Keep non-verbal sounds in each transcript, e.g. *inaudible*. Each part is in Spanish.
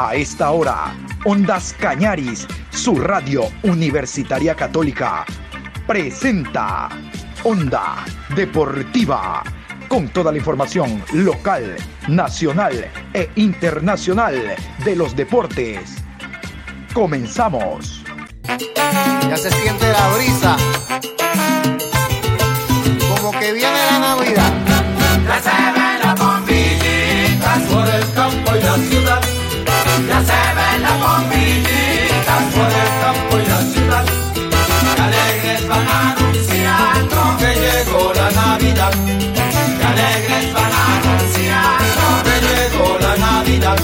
A esta hora, Ondas Cañaris, su radio universitaria católica, presenta Onda Deportiva, con toda la información local, nacional e internacional de los deportes. Comenzamos. Ya se siente la brisa. Como que viene la Navidad. Ya se ven las bombillitas por el campo y la ciudad. Las bombillitas por el campo y la ciudad. Que alegres van anunciando que llegó la Navidad. Que alegres van anunciando que llegó la Navidad.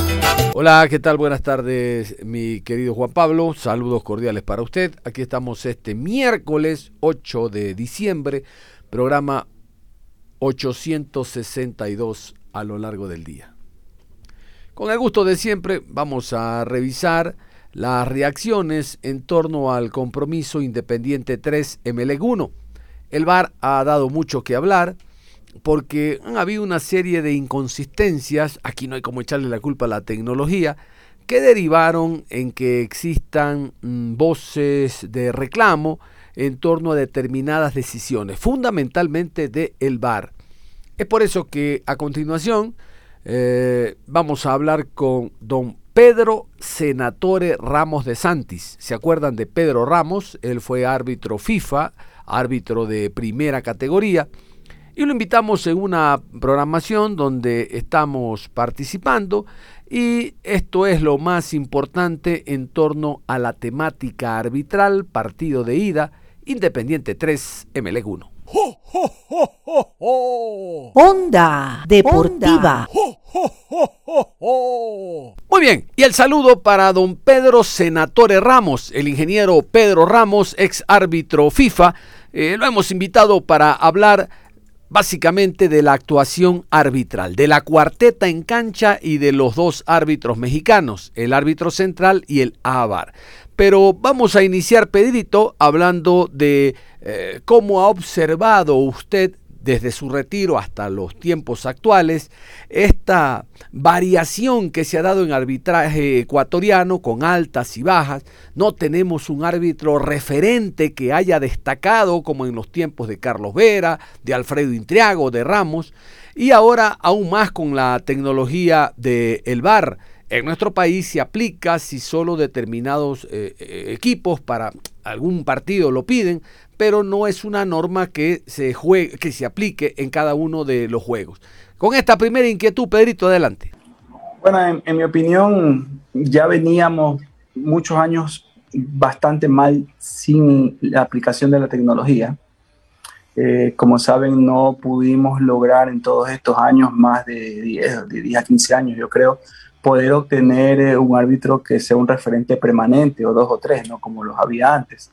Hola, ¿qué tal? Buenas tardes, mi querido Juan Pablo. Saludos cordiales para usted. Aquí estamos este miércoles 8 de diciembre, programa 862 a lo largo del día. Con el gusto de siempre, vamos a revisar las reacciones en torno al compromiso Independiente 3 MLEG 1. El VAR ha dado mucho que hablar porque han habido una serie de inconsistencias, aquí no hay como echarle la culpa a la tecnología, que derivaron en que existan mm, voces de reclamo en torno a determinadas decisiones, fundamentalmente de el VAR. Es por eso que a continuación eh, vamos a hablar con don Pedro Senatore Ramos de Santis. ¿Se acuerdan de Pedro Ramos? Él fue árbitro FIFA, árbitro de primera categoría. Y lo invitamos en una programación donde estamos participando y esto es lo más importante en torno a la temática arbitral, partido de ida, Independiente 3, MLEG 1. Onda Deportiva. Muy bien, y el saludo para don Pedro Senatore Ramos, el ingeniero Pedro Ramos, ex árbitro FIFA. Eh, lo hemos invitado para hablar básicamente de la actuación arbitral, de la cuarteta en cancha y de los dos árbitros mexicanos, el árbitro central y el AVAR. Pero vamos a iniciar, Pedrito, hablando de eh, cómo ha observado usted desde su retiro hasta los tiempos actuales, esta variación que se ha dado en arbitraje ecuatoriano con altas y bajas. No tenemos un árbitro referente que haya destacado como en los tiempos de Carlos Vera, de Alfredo Intriago, de Ramos, y ahora aún más con la tecnología del el VAR. En nuestro país se aplica si solo determinados eh, eh, equipos para algún partido lo piden, pero no es una norma que se, juegue, que se aplique en cada uno de los juegos. Con esta primera inquietud, Pedrito, adelante. Bueno, en, mi opinión, ya veníamos muchos años bastante mal sin la aplicación de la tecnología. Eh, como saben, no pudimos lograr en todos estos años, más de 10, de 10 a 15 años, yo creo, poder obtener eh, un árbitro que sea un referente permanente, o dos o tres, ¿no? Como los había antes.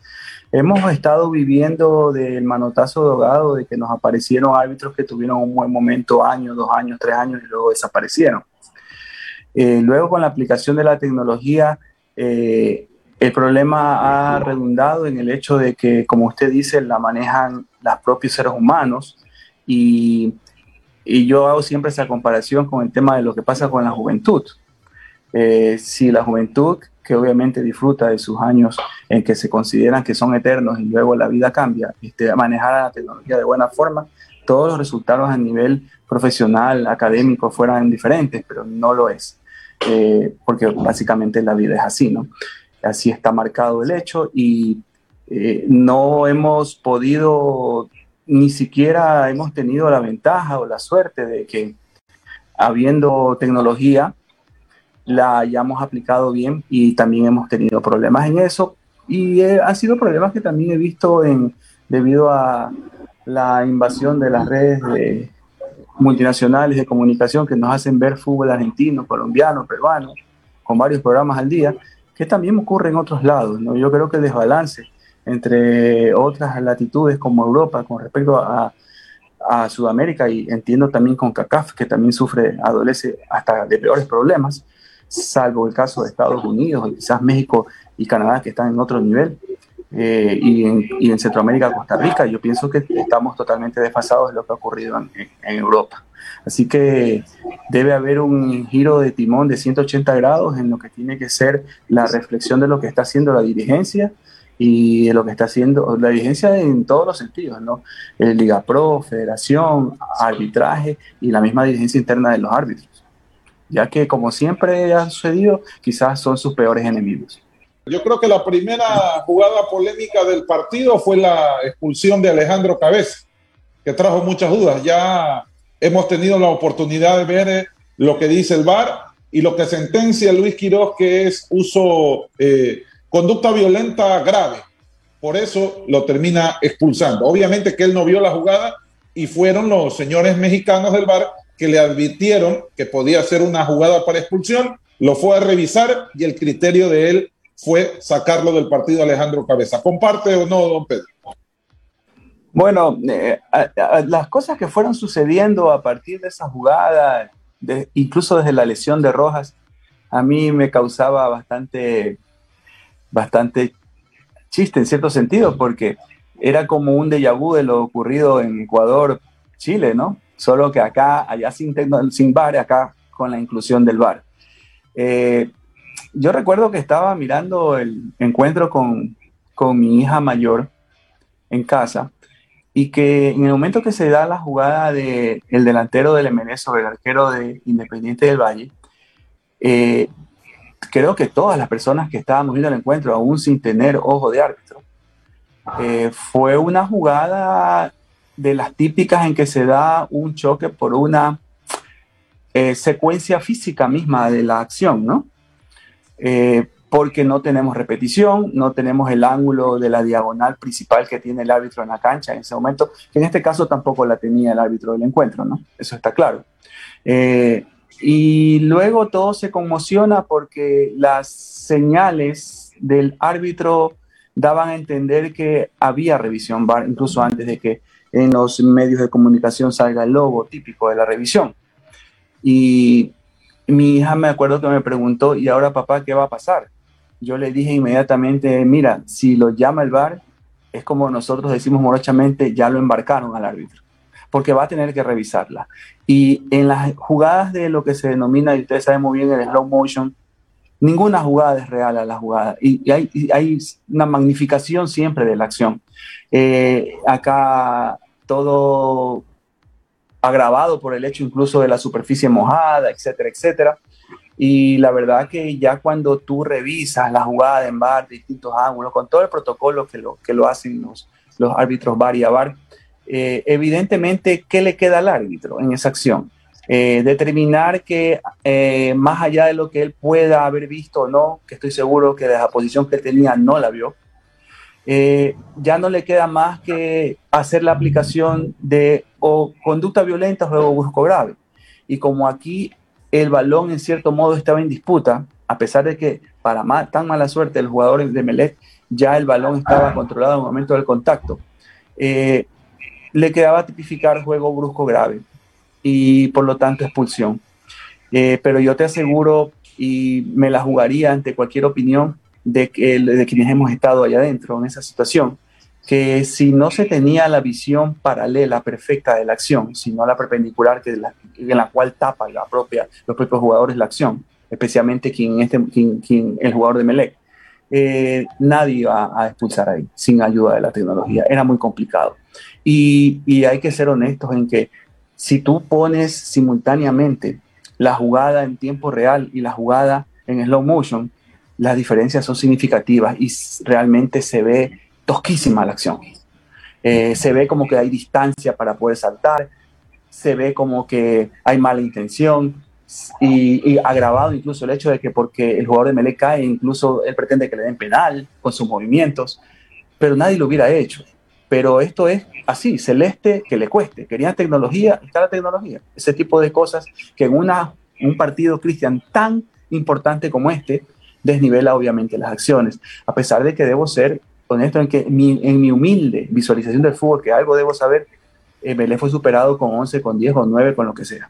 Hemos estado viviendo del manotazo dogado de que nos aparecieron árbitros que tuvieron un buen momento, años, dos años, tres años y luego desaparecieron. Eh, luego con la aplicación de la tecnología, eh, el problema ha redundado en el hecho de que, como usted dice, la manejan los propios seres humanos y, y yo hago siempre esa comparación con el tema de lo que pasa con la juventud. Eh, si la juventud que obviamente disfruta de sus años en que se consideran que son eternos y luego la vida cambia, este, manejar la tecnología de buena forma, todos los resultados a nivel profesional, académico fueran diferentes, pero no lo es, eh, porque básicamente la vida es así, ¿no? Así está marcado el hecho y eh, no hemos podido, ni siquiera hemos tenido la ventaja o la suerte de que habiendo tecnología, la hayamos aplicado bien y también hemos tenido problemas en eso. Y eh, han sido problemas que también he visto en, debido a la invasión de las redes de multinacionales de comunicación que nos hacen ver fútbol argentino, colombiano, peruano, con varios programas al día, que también ocurre en otros lados. ¿no? Yo creo que el desbalance entre otras latitudes como Europa con respecto a, a Sudamérica y entiendo también con CACAF, que también sufre, adolece hasta de peores problemas, salvo el caso de Estados Unidos y quizás México y Canadá que están en otro nivel. eh, y, en, Centroamérica, Costa Rica. Yo pienso que estamos totalmente desfasados de lo que ha ocurrido en, Europa. Así que debe haber un giro de timón de 180 grados en lo que tiene que ser la reflexión de lo que está haciendo la dirigencia y de lo que está haciendo la dirigencia en todos los sentidos, ¿no? El Liga Pro, Federación, arbitraje y la misma dirigencia interna de los árbitros, ya que como siempre ha sucedido, quizás son sus peores enemigos. Yo creo que la primera jugada polémica del partido fue la expulsión de Alejandro Cabeza, que trajo muchas dudas. Ya hemos tenido la oportunidad de ver eh, lo que dice el VAR y lo que sentencia Luis Quiroz, que es uso, eh, conducta violenta grave. Por eso lo termina expulsando. Obviamente que él no vio la jugada y fueron los señores mexicanos del VAR que le advirtieron que podía ser una jugada para expulsión, lo fue a revisar y el criterio de él fue sacarlo del partido Alejandro Cabeza. ¿Comparte o no, don Pedro? Bueno, eh, las cosas que fueron sucediendo a partir de esa jugada, incluso desde la lesión de Rojas, a mí me causaba bastante, bastante chiste en cierto sentido, porque era como un déjà vu de lo ocurrido en Ecuador, Chile, ¿no? Solo que acá, allá sin, sin VAR, acá con la inclusión del VAR. Eh, yo recuerdo que estaba mirando el encuentro con, mi hija mayor en casa y que en el momento que se da la jugada del el delantero del MN sobre el arquero de Independiente del Valle, eh, creo que todas las personas que estábamos viendo el encuentro, aún sin tener ojo de árbitro, eh, fue una jugada de las típicas en que se da un choque por una eh, secuencia física misma de la acción, ¿no? Eh, porque no tenemos repetición, no tenemos el ángulo de la diagonal principal que tiene el árbitro en la cancha en ese momento, que en este caso tampoco la tenía el árbitro del encuentro, ¿no? Eso está claro. Eh, y luego todo se conmociona porque las señales del árbitro daban a entender que había revisión VAR, incluso antes de que en los medios de comunicación salga el logo típico de la revisión. Y mi hija me acuerdo que me preguntó, ¿y ahora papá qué va a pasar? Yo le dije inmediatamente, mira, si lo llama el VAR, es como nosotros decimos morochamente, ya lo embarcaron al árbitro, porque va a tener que revisarla. Y en las jugadas de lo que se denomina, y ustedes saben muy bien, el slow motion, ninguna jugada es real a la jugada. Y, hay, hay, una magnificación siempre de la acción. Eh, acá todo agravado por el hecho incluso de la superficie mojada, etcétera, etcétera. Y la verdad que ya cuando tú revisas la jugada en bar, distintos ángulos, con todo el protocolo que lo, que lo hacen los, los árbitros bar y a bar, eh, evidentemente, ¿qué le queda al árbitro en esa acción? Eh, determinar que eh, más allá de lo que él pueda haber visto o no, que estoy seguro que de la posición que tenía no la vio, eh, ya no le queda más que hacer la aplicación de o conducta violenta o brusco grave. Y como aquí el balón en cierto modo estaba en disputa, a pesar de que para tan mala suerte el jugador de Melec ya el balón estaba controlado en el momento del contacto, eh, le quedaba tipificar juego brusco grave y por lo tanto expulsión. Eh, pero yo te aseguro y me la jugaría ante cualquier opinión de, que, de quienes hemos estado allá adentro en esa situación, que si no se tenía la visión paralela perfecta de la acción, sino la perpendicular que la, en la cual tapa la propia, los propios jugadores la acción, especialmente quien, este, quien, el jugador de Melec, eh, nadie iba a expulsar ahí sin ayuda de la tecnología. Era muy complicado. Y, y hay que ser honestos en que si tú pones simultáneamente la jugada en tiempo real y la jugada en slow motion, las diferencias son significativas y realmente se ve tosquísima la acción. Eh, se ve como que hay distancia para poder saltar, se ve como que hay mala intención y, agravado incluso el hecho de que porque el jugador de Mele cae, incluso él pretende que le den penal con sus movimientos, pero nadie lo hubiera hecho. Pero esto es así, celeste que le cueste. Querían tecnología, está la tecnología. Ese tipo de cosas que en una, un partido, Cristian, tan importante como este, desnivela obviamente las acciones, a pesar de que debo ser honesto en que en mi humilde visualización del fútbol, que algo debo saber, eh, fue superado con 11, con 10, con 9, con lo que sea.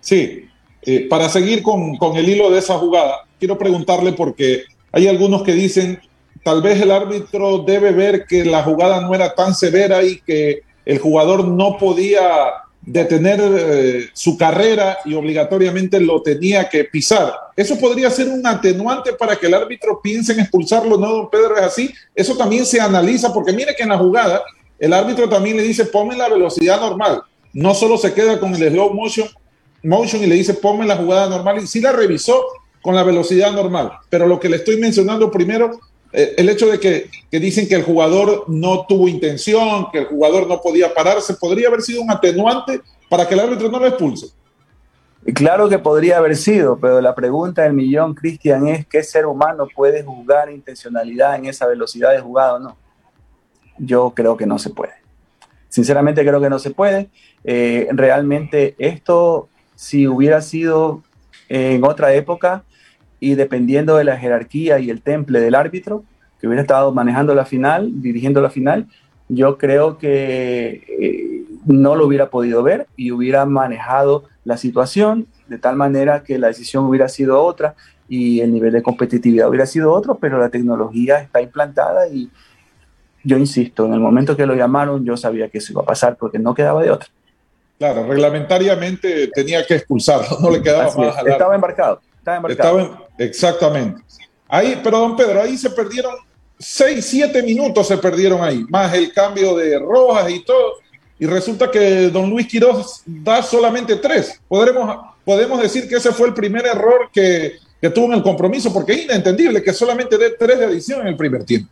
Sí, eh, para seguir con, con, el hilo de esa jugada, quiero preguntarle porque hay algunos que dicen tal vez el árbitro debe ver que la jugada no era tan severa y que el jugador no podía detener eh, su carrera y obligatoriamente lo tenía que pisar. Eso podría ser un atenuante para que el árbitro piense en expulsarlo, ¿no, don Pedro? Es así. Eso también se analiza, porque mire que en la jugada el árbitro también le dice, ponme la velocidad normal. No solo se queda con el slow motion, motion y le dice, ponme la jugada normal. Y sí la revisó con la velocidad normal. Pero lo que le estoy mencionando primero el hecho de que, dicen que el jugador no tuvo intención, que el jugador no podía pararse, podría haber sido un atenuante para que el árbitro no lo expulse. Claro que podría haber sido, pero la pregunta del millón, Cristian, es ¿qué ser humano puede jugar intencionalidad en esa velocidad de jugada o no? Yo creo que no se puede. Sinceramente creo que no se puede. Eh, realmente esto, si hubiera sido en otra época, y dependiendo de la jerarquía y el temple del árbitro que hubiera estado manejando la final, dirigiendo la final, yo creo que eh, no lo hubiera podido ver y hubiera manejado la situación de tal manera que la decisión hubiera sido otra y el nivel de competitividad hubiera sido otro, pero la tecnología está implantada y yo insisto, en el momento que lo llamaron yo sabía que eso iba a pasar porque no quedaba de otra. Claro, reglamentariamente tenía que expulsarlo, *laughs* no le quedaba más. Estaba embarcado. Estaba exactamente. Ahí, pero don Pedro, ahí se perdieron seis, siete minutos se perdieron ahí, más el cambio de rojas y todo. Y resulta que don Luis Quiroz da solamente tres. Podremos, podemos decir que ese fue el primer error que, que tuvo en el compromiso, porque es inentendible que solamente dé tres de adición en el primer tiempo.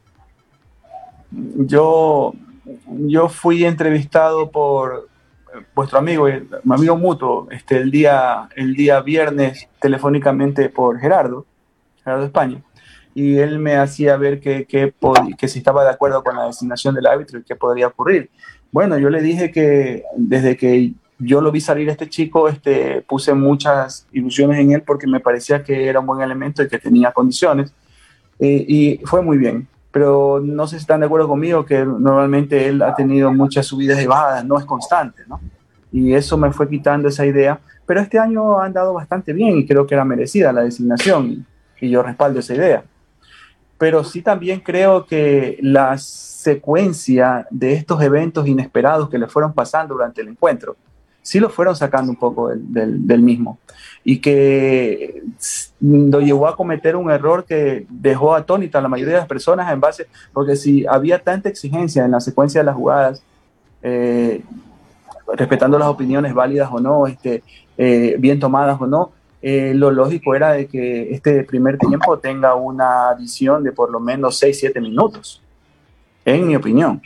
Yo, yo fui entrevistado por, vuestro amigo, mi amigo mutuo, este, el, día, el día viernes telefónicamente por Gerardo, Gerardo España, y él me hacía ver que, que, que si estaba de acuerdo con la designación del árbitro y qué podría ocurrir. Bueno, yo le dije que desde que yo lo vi salir a este chico, este, puse muchas ilusiones en él porque me parecía que era un buen elemento y que tenía condiciones. Eh, y fue muy bien pero no sé si están de acuerdo conmigo que normalmente él ha tenido muchas subidas y bajadas, no es constante, ¿no? Y eso me fue quitando esa idea, pero este año ha andado bastante bien y creo que era merecida la designación y yo respaldo esa idea. Pero sí también creo que la secuencia de estos eventos inesperados que le fueron pasando durante el encuentro, sí lo fueron sacando un poco del, del, mismo. Y que lo llevó a cometer un error que dejó atónita a la mayoría de las personas en base, porque si había tanta exigencia en la secuencia de las jugadas, eh, respetando las opiniones válidas o no, este, eh, bien tomadas o no, eh, lo lógico era de que este primer tiempo tenga una adición de por lo menos 6-7 minutos, en mi opinión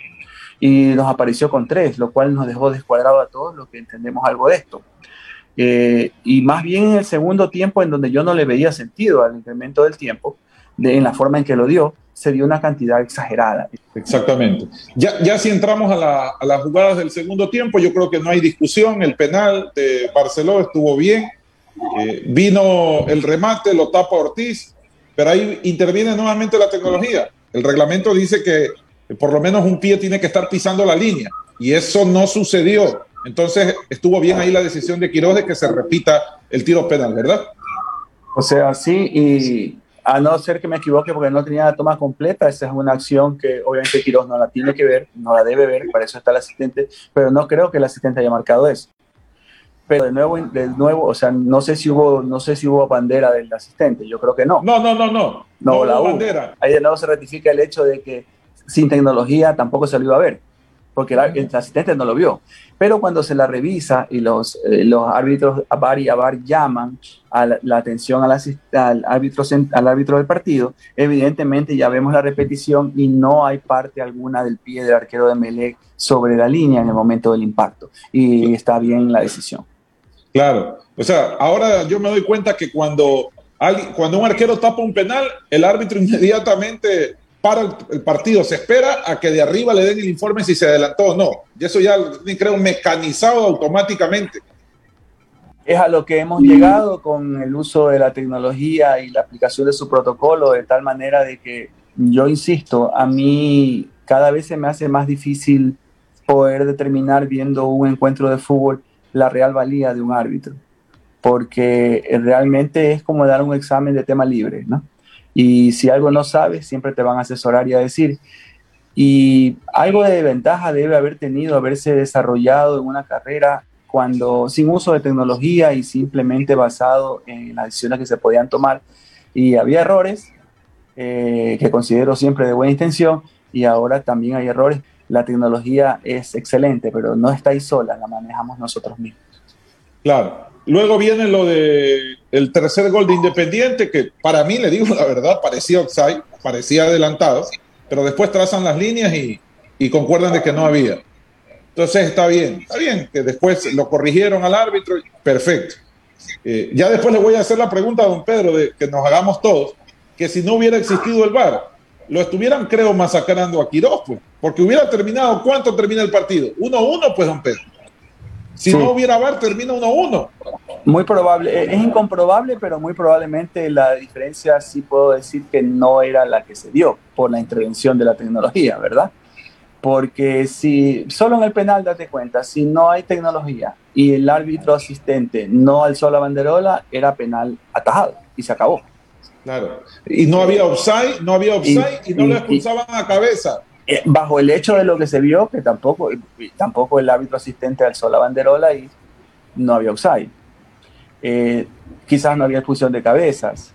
y nos apareció con tres, lo cual nos dejó descuadrado a todos los que entendemos algo de esto. Eh, y más bien en el segundo tiempo, en donde yo no le veía sentido al incremento del tiempo, de, en la forma en que lo dio, se dio una cantidad exagerada. Exactamente. Ya, ya si entramos a, la, a las jugadas del segundo tiempo, yo creo que no hay discusión. El penal de Barceló estuvo bien. Eh, vino el remate, lo tapa Ortiz, pero ahí interviene nuevamente la tecnología. El reglamento dice que por lo menos un pie tiene que estar pisando la línea. Y eso no sucedió. Entonces estuvo bien ahí la decisión de Quiroz de que se repita el tiro penal, ¿verdad? O sea, sí, y a no ser que me equivoque porque no tenía la toma completa, esa es una acción que obviamente Quiroz no la tiene que ver, no la debe ver, para eso está el asistente, pero no creo que el asistente haya marcado eso. Pero de nuevo, de nuevo, o sea, no sé si hubo, no sé si hubo bandera del asistente, yo creo que no. No, no, no, no. No, la hubo. bandera. Ahí de nuevo se ratifica el hecho de que sin tecnología tampoco se lo iba a ver, porque el, asistente no lo vio. Pero cuando se la revisa y los, eh, los árbitros VAR y AVAR llaman a la, atención al, al, árbitro, al árbitro del partido, evidentemente ya vemos la repetición y no hay parte alguna del pie del arquero de Melec sobre la línea en el momento del impacto. Y está bien la decisión. Claro. O sea, ahora yo me doy cuenta que cuando, cuando un arquero tapa un penal, el árbitro *laughs* inmediatamente para el, partido, se espera a que de arriba le den el informe si se adelantó o no. Y eso ya creo mecanizado automáticamente. Es a lo que hemos llegado con el uso de la tecnología y la aplicación de su protocolo, de tal manera de que yo insisto, a mí cada vez se me hace más difícil poder determinar viendo un encuentro de fútbol la real valía de un árbitro, porque realmente es como dar un examen de tema libre, ¿no? Y si algo no sabes, siempre te van a asesorar y a decir. Y algo de ventaja debe haber tenido haberse desarrollado en una carrera cuando sin uso de tecnología y simplemente basado en las decisiones que se podían tomar. Y había errores eh, que considero siempre de buena intención y ahora también hay errores. La tecnología es excelente, pero no está ahí sola, la manejamos nosotros mismos. Claro. Luego viene lo de el tercer gol de Independiente, que para mí, le digo *laughs* la verdad, parecía offside, parecía adelantado, pero después trazan las líneas y, y concuerdan de que no había. Entonces está bien, está bien, que después lo corrigieron al árbitro, perfecto. Eh, ya después le voy a hacer la pregunta a don Pedro de que nos hagamos todos, que si no hubiera existido el VAR, lo estuvieran, creo, masacrando a Quiroz, pues, porque hubiera terminado, ¿cuánto termina el partido? 1-1, pues, don Pedro. Si no hubiera VAR, termina 1-1. Muy probable, es incomprobable, pero muy probablemente la diferencia sí puedo decir que no era la que se dio por la intervención de la tecnología, ¿verdad? Porque si solo en el penal, date cuenta, si no hay tecnología y el árbitro asistente no alzó la banderola, era penal atajado y se acabó. Claro. Y no había offside, no había offside y, no lo expulsaban a cabeza. Eh, bajo el hecho de lo que se vio, que tampoco, tampoco el árbitro asistente alzó la banderola y no había offside. Eh, quizás no había expulsión de cabezas.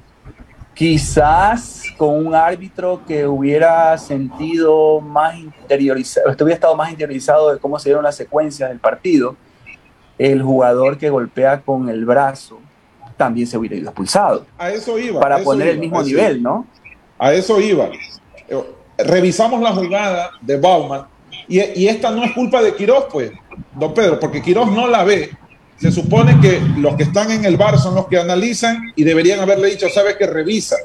Quizás con un árbitro que hubiera sentido más interiorizado, estuviera estado más interiorizado de cómo se dieron las secuencias del partido, el jugador que golpea con el brazo también se hubiera ido expulsado. A eso iba. Para poner el mismo nivel, ¿no? A eso iba. Revisamos la jugada de Bauman y, esta no es culpa de Quiroz, pues, don Pedro, porque Quiroz no la ve. Se supone que los que están en el bar son los que analizan y deberían haberle dicho, sabes que revisa.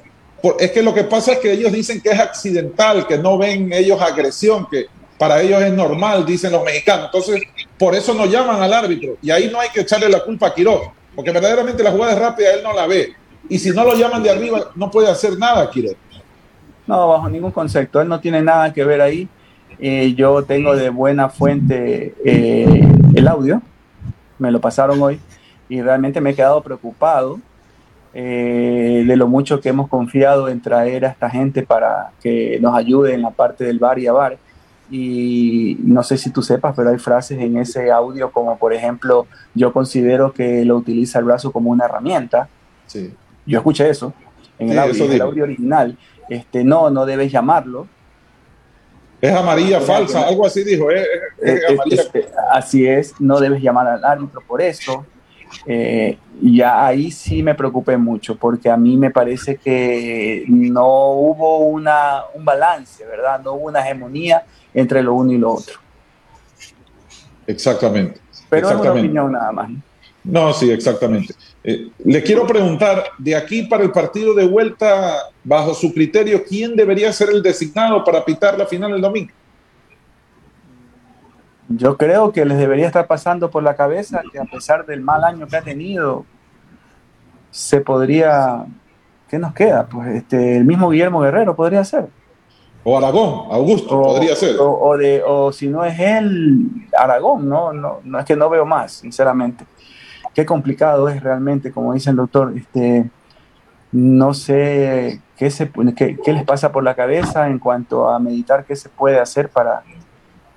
es que lo que pasa es que ellos dicen que es accidental, que no ven ellos agresión, que para ellos es normal, dicen los mexicanos. Entonces, por eso no llaman al árbitro. Y ahí no hay que echarle la culpa a Quiroz porque verdaderamente la jugada es rápida, él no la ve. Y si no lo llaman de arriba, no puede hacer nada, Quiroz. No, bajo ningún concepto, él no tiene nada que ver ahí. Eh, yo tengo de buena fuente eh, el audio, me lo pasaron hoy y realmente me he quedado preocupado eh, de lo mucho que hemos confiado en traer a esta gente para que nos ayude en la parte del bar y a bar y no sé si tú sepas, pero hay frases en ese audio como por ejemplo, yo considero que lo utiliza el brazo como una herramienta. Sí. Yo escuché eso en, el, audio, original. Este, no, no debes llamarlo. Es amarilla falsa, algo así dijo. Eh, este, así es, no debes llamar al árbitro por eso. Eh, ya ahí sí me preocupé mucho, porque a mí me parece que no hubo una, un balance, ¿verdad? No hubo una hegemonía entre lo uno y lo otro. Exactamente. Pero es una opinión nada más. No, sí, exactamente. Eh, le quiero preguntar, de aquí para el partido de vuelta, bajo su criterio, ¿quién debería ser el designado para pitar la final el domingo? Yo creo que les debería estar pasando por la cabeza que a pesar del mal año que ha tenido, se podría, ¿qué nos queda? Pues este, el mismo Guillermo Guerrero podría ser. O Aragón, Augusto, podría ser. O, de, o si no es él, Aragón, ¿no? No, no es que no veo más, sinceramente. Qué complicado es realmente, como dice el doctor, este, no sé qué, se, qué, qué les pasa por la cabeza en cuanto a meditar qué se puede hacer para,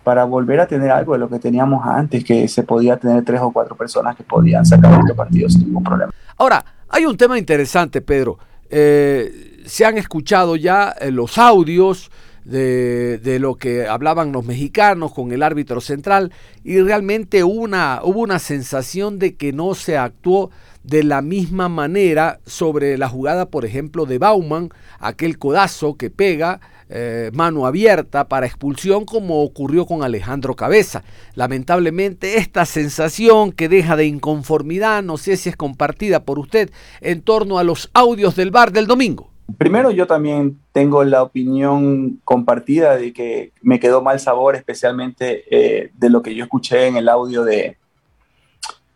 para volver a tener algo de lo que teníamos antes, que se podía tener tres o cuatro personas que podían sacar estos partidos sin ningún problema. Ahora, hay un tema interesante, Pedro. Eh, se han escuchado ya eh, los audios de, lo que hablaban los mexicanos con el árbitro central y realmente una, hubo una sensación de que no se actuó de la misma manera sobre la jugada, por ejemplo, de Bauman, aquel codazo que pega eh, mano abierta para expulsión como ocurrió con Alejandro Cabeza. Lamentablemente esta sensación que deja de inconformidad, no sé si es compartida por usted, en torno a los audios del bar del domingo. Primero yo también tengo la opinión compartida de que me quedó mal sabor, especialmente eh, de lo que yo escuché en el audio de,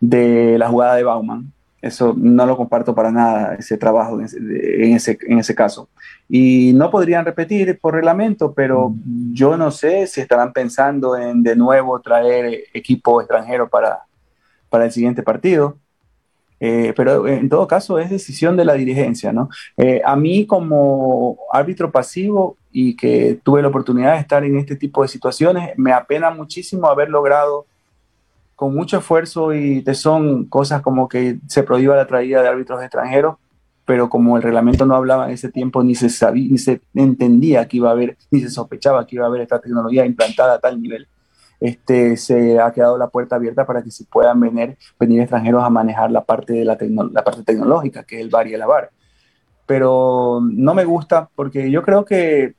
de la jugada de Bauman. Eso no lo comparto para nada, ese trabajo en ese, en ese, caso. Y no podrían repetir por reglamento, pero yo no sé si estarán pensando en de nuevo traer equipo extranjero para, para el siguiente partido. Eh, pero en todo caso es decisión de la dirigencia, ¿no? Eh, a mí como árbitro pasivo y que tuve la oportunidad de estar en este tipo de situaciones, me apena muchísimo haber logrado con mucho esfuerzo y tesón cosas como que se prohíba la traída de árbitros extranjeros, pero como el reglamento no hablaba en ese tiempo, ni se sabía, ni se entendía que iba a haber, ni se sospechaba que iba a haber esta tecnología implantada a tal nivel este, se ha quedado la puerta abierta para que se puedan venir, venir extranjeros a manejar la parte, de la, la parte tecnológica, que es el bar y el lavar. Pero no me gusta porque yo creo que,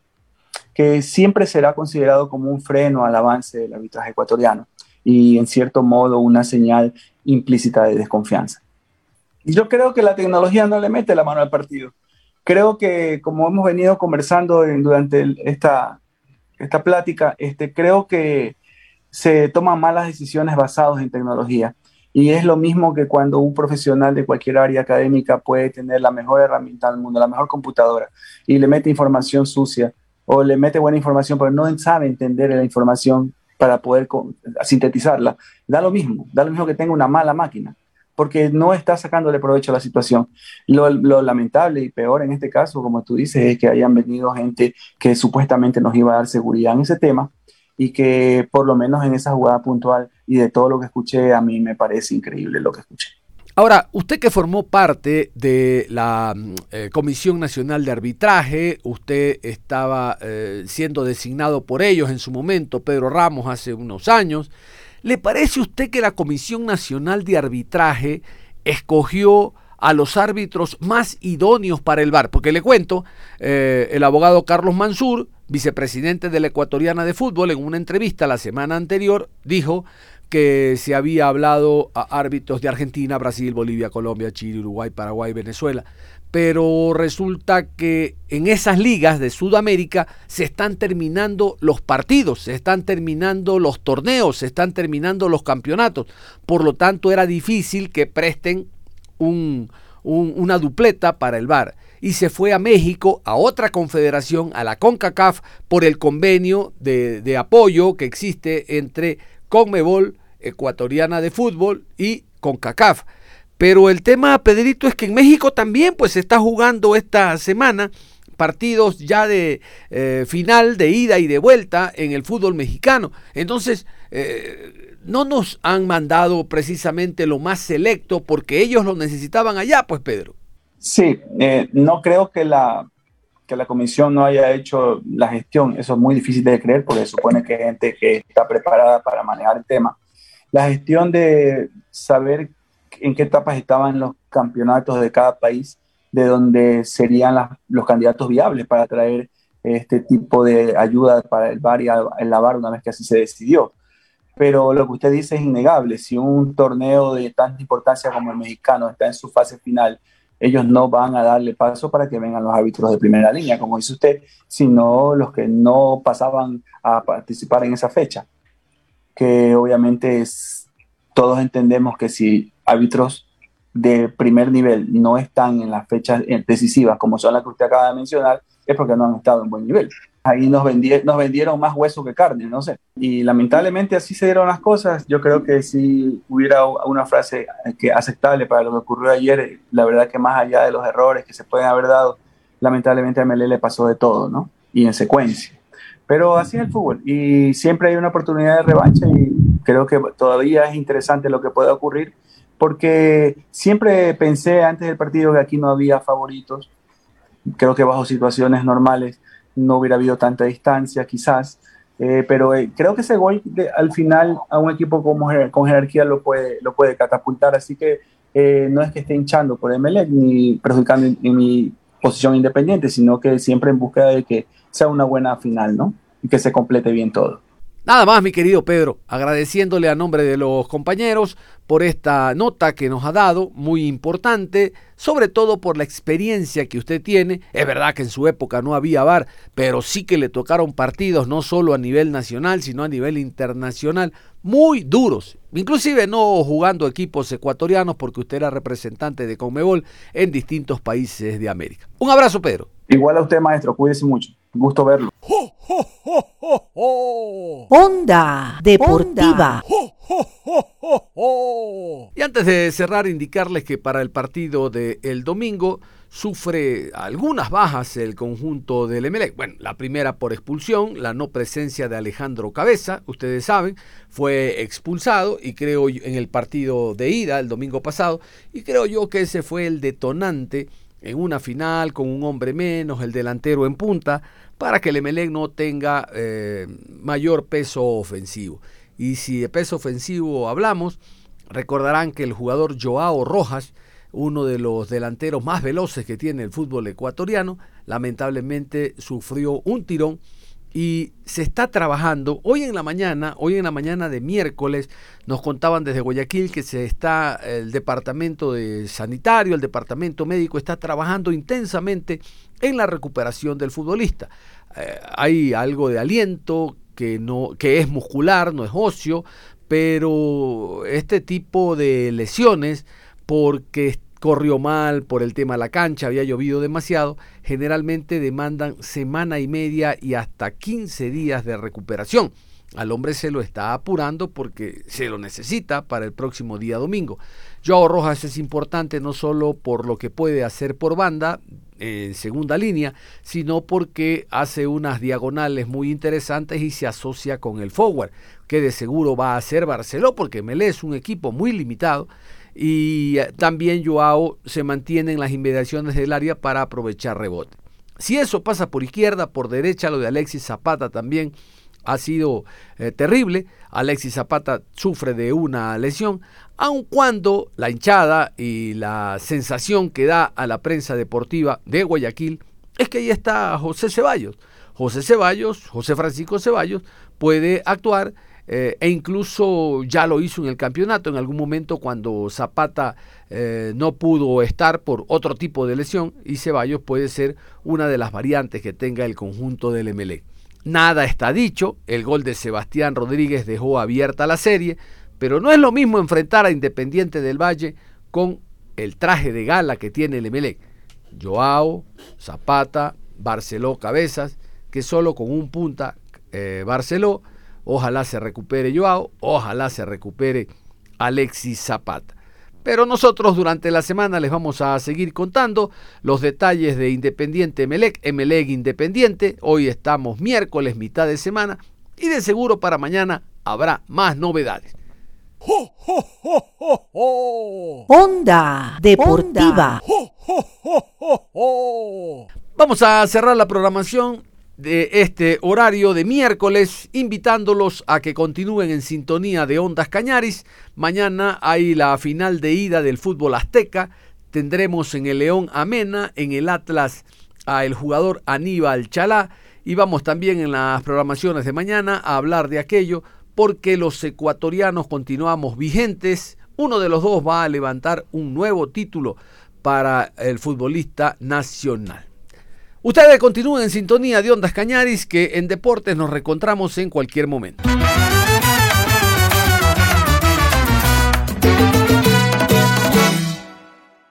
que siempre será considerado como un freno al avance del arbitraje ecuatoriano y en cierto modo una señal implícita de desconfianza. Yo creo que la tecnología no le mete la mano al partido. Creo que, como hemos venido conversando durante esta, esta plática, este, creo que se toman malas decisiones basadas en tecnología. Y es lo mismo que cuando un profesional de cualquier área académica puede tener la mejor herramienta del mundo, la mejor computadora, y le mete información sucia o le mete buena información, pero no sabe entender la información para poder sintetizarla. Da lo mismo, da lo mismo que tenga una mala máquina, porque no está sacándole provecho a la situación. Lo, lo lamentable y peor en este caso, como tú dices, es que hayan venido gente que supuestamente nos iba a dar seguridad en ese tema y que por lo menos en esa jugada puntual y de todo lo que escuché, a mí me parece increíble lo que escuché. Ahora, usted que formó parte de la mm, eh, Comisión Nacional de Arbitraje, usted estaba eh, siendo designado por ellos en su momento, Pedro Ramos, hace unos años. ¿Le parece usted que la Comisión Nacional de Arbitraje escogió a los árbitros más idóneos para el VAR? Porque le cuento, eh, el abogado Carlos Mansur vicepresidente de la Ecuatoriana de Fútbol, en una entrevista la semana anterior, dijo que se había hablado a árbitros de Argentina, Brasil, Bolivia, Colombia, Chile, Uruguay, Paraguay, Venezuela. Pero resulta que en esas ligas de Sudamérica se están terminando los partidos, se están terminando los torneos, se están terminando los campeonatos. Por lo tanto, era difícil que presten un, una dupleta para el VAR y se fue a México, a otra confederación, a la CONCACAF, por el convenio de, apoyo que existe entre CONMEBOL, ecuatoriana de fútbol, y CONCACAF. Pero el tema, Pedrito, es que en México también pues se está jugando esta semana partidos ya de eh, final, de ida y de vuelta en el fútbol mexicano. Entonces, eh, no nos han mandado precisamente lo más selecto porque ellos lo necesitaban allá, pues Pedro. Sí, eh, no creo que la, que la comisión no haya hecho la gestión. Eso es muy difícil de creer porque supone que hay gente que está preparada para manejar el tema. La gestión de saber en qué etapas estaban los campeonatos de cada país, de donde serían los candidatos viables para traer este tipo de ayuda para el bar y el lavar una vez que así se decidió. Pero lo que usted dice es innegable. Si un torneo de tanta importancia como el mexicano está en su fase final, ellos no van a darle paso para que vengan los árbitros de primera línea, como dice usted, sino los que no pasaban a participar en esa fecha. Que obviamente es, todos entendemos que si árbitros de primer nivel no están en las fechas decisivas, como son las que usted acaba de mencionar, es porque no han estado en buen nivel ahí nos, vendieron más hueso que carne, no sé. Y lamentablemente así se dieron las cosas. Yo creo que si hubiera una frase que aceptable para lo que ocurrió ayer, la verdad que más allá de los errores que se pueden haber dado, lamentablemente a Melé le pasó de todo, ¿no? Y en secuencia. Pero así es el fútbol y siempre hay una oportunidad de revancha y creo que todavía es interesante lo que pueda ocurrir porque siempre pensé antes del partido que aquí no había favoritos. Creo que bajo situaciones normales no hubiera habido tanta distancia quizás, eh, pero eh, creo que ese gol al final a un equipo con jerarquía lo puede, lo puede catapultar, así que eh, no es que esté hinchando por Emelec ni perjudicando mi posición independiente, sino que siempre en búsqueda de que sea una buena final, ¿no? Y que se complete bien todo. Nada más, mi querido Pedro, agradeciéndole a nombre de los compañeros por esta nota que nos ha dado, muy importante, sobre todo por la experiencia que usted tiene. Es verdad que en su época no había VAR, pero sí que le tocaron partidos no solo a nivel nacional, sino a nivel internacional, muy duros. Inclusive no jugando equipos ecuatorianos porque usted era representante de Conmebol en distintos países de América. Un abrazo, Pedro. Igual a usted, maestro, cuídese mucho. Gusto verlo. Onda Deportiva. Y antes de cerrar, indicarles que para el partido del domingo sufre algunas bajas el conjunto del Emelec. Bueno, la primera por expulsión, la no presencia de Alejandro Cabeza, ustedes saben, fue expulsado y creo en el partido de ida el domingo pasado y creo yo que ese fue el detonante en una final con un hombre menos, el delantero en punta, para que el Emelec no tenga eh, mayor peso ofensivo. Y si de peso ofensivo hablamos, recordarán que el jugador Joao Rojas, uno de los delanteros más veloces que tiene el fútbol ecuatoriano, lamentablemente sufrió un tirón y se está trabajando. Hoy en la mañana, hoy en la mañana de miércoles, nos contaban desde Guayaquil que se está el departamento de sanitario, el departamento médico está trabajando intensamente en la recuperación del futbolista. Eh, hay algo de aliento que no que es muscular, no es óseo, pero este tipo de lesiones porque corrió mal por el tema de la cancha, había llovido demasiado, generalmente demandan semana y media y hasta 15 días de recuperación. Al hombre se lo está apurando porque se lo necesita para el próximo día domingo. Joao Rojas es importante no solo por lo que puede hacer por banda en segunda línea, sino porque hace unas diagonales muy interesantes y se asocia con el forward, que de seguro va a ser Barceló porque Melé es un equipo muy limitado y eh, también Joao se mantiene en las inmediaciones del área para aprovechar rebote. Si eso pasa por izquierda, por derecha, lo de Alexis Zapata también ha sido eh, terrible. Alexis Zapata sufre de una lesión, aun cuando la hinchada y la sensación que da a la prensa deportiva de Guayaquil es que ahí está José Ceballos. José Ceballos, José Francisco Ceballos, puede actuar eh, e incluso ya lo hizo en el campeonato en algún momento cuando Zapata eh, no pudo estar por otro tipo de lesión y Ceballos puede ser una de las variantes que tenga el conjunto del MLE. Nada está dicho, el gol de Sebastián Rodríguez dejó abierta la serie, pero no es lo mismo enfrentar a Independiente del Valle con el traje de gala que tiene el MLE. Joao, Zapata, Barceló Cabezas, que solo con un punta eh, Barceló Ojalá se recupere Joao, ojalá se recupere Alexis Zapata. Pero nosotros durante la semana les vamos a seguir contando los detalles de Independiente Emelec, Emelec Independiente. Hoy estamos miércoles, mitad de semana, y de seguro para mañana habrá más novedades. Onda Deportiva. Vamos a cerrar la programación de este horario de miércoles, invitándolos a que continúen en sintonía de Ondas Cañaris. Mañana hay la final de ida del fútbol azteca. Tendremos en el León Amena, en el Atlas a el jugador Aníbal Chalá. Y vamos también en las programaciones de mañana a hablar de aquello porque los ecuatorianos continuamos vigentes. Uno de los dos va a levantar un nuevo título para el futbolista nacional. Ustedes continúen en sintonía de Ondas Cañaris, que en deportes nos reencontramos en cualquier momento.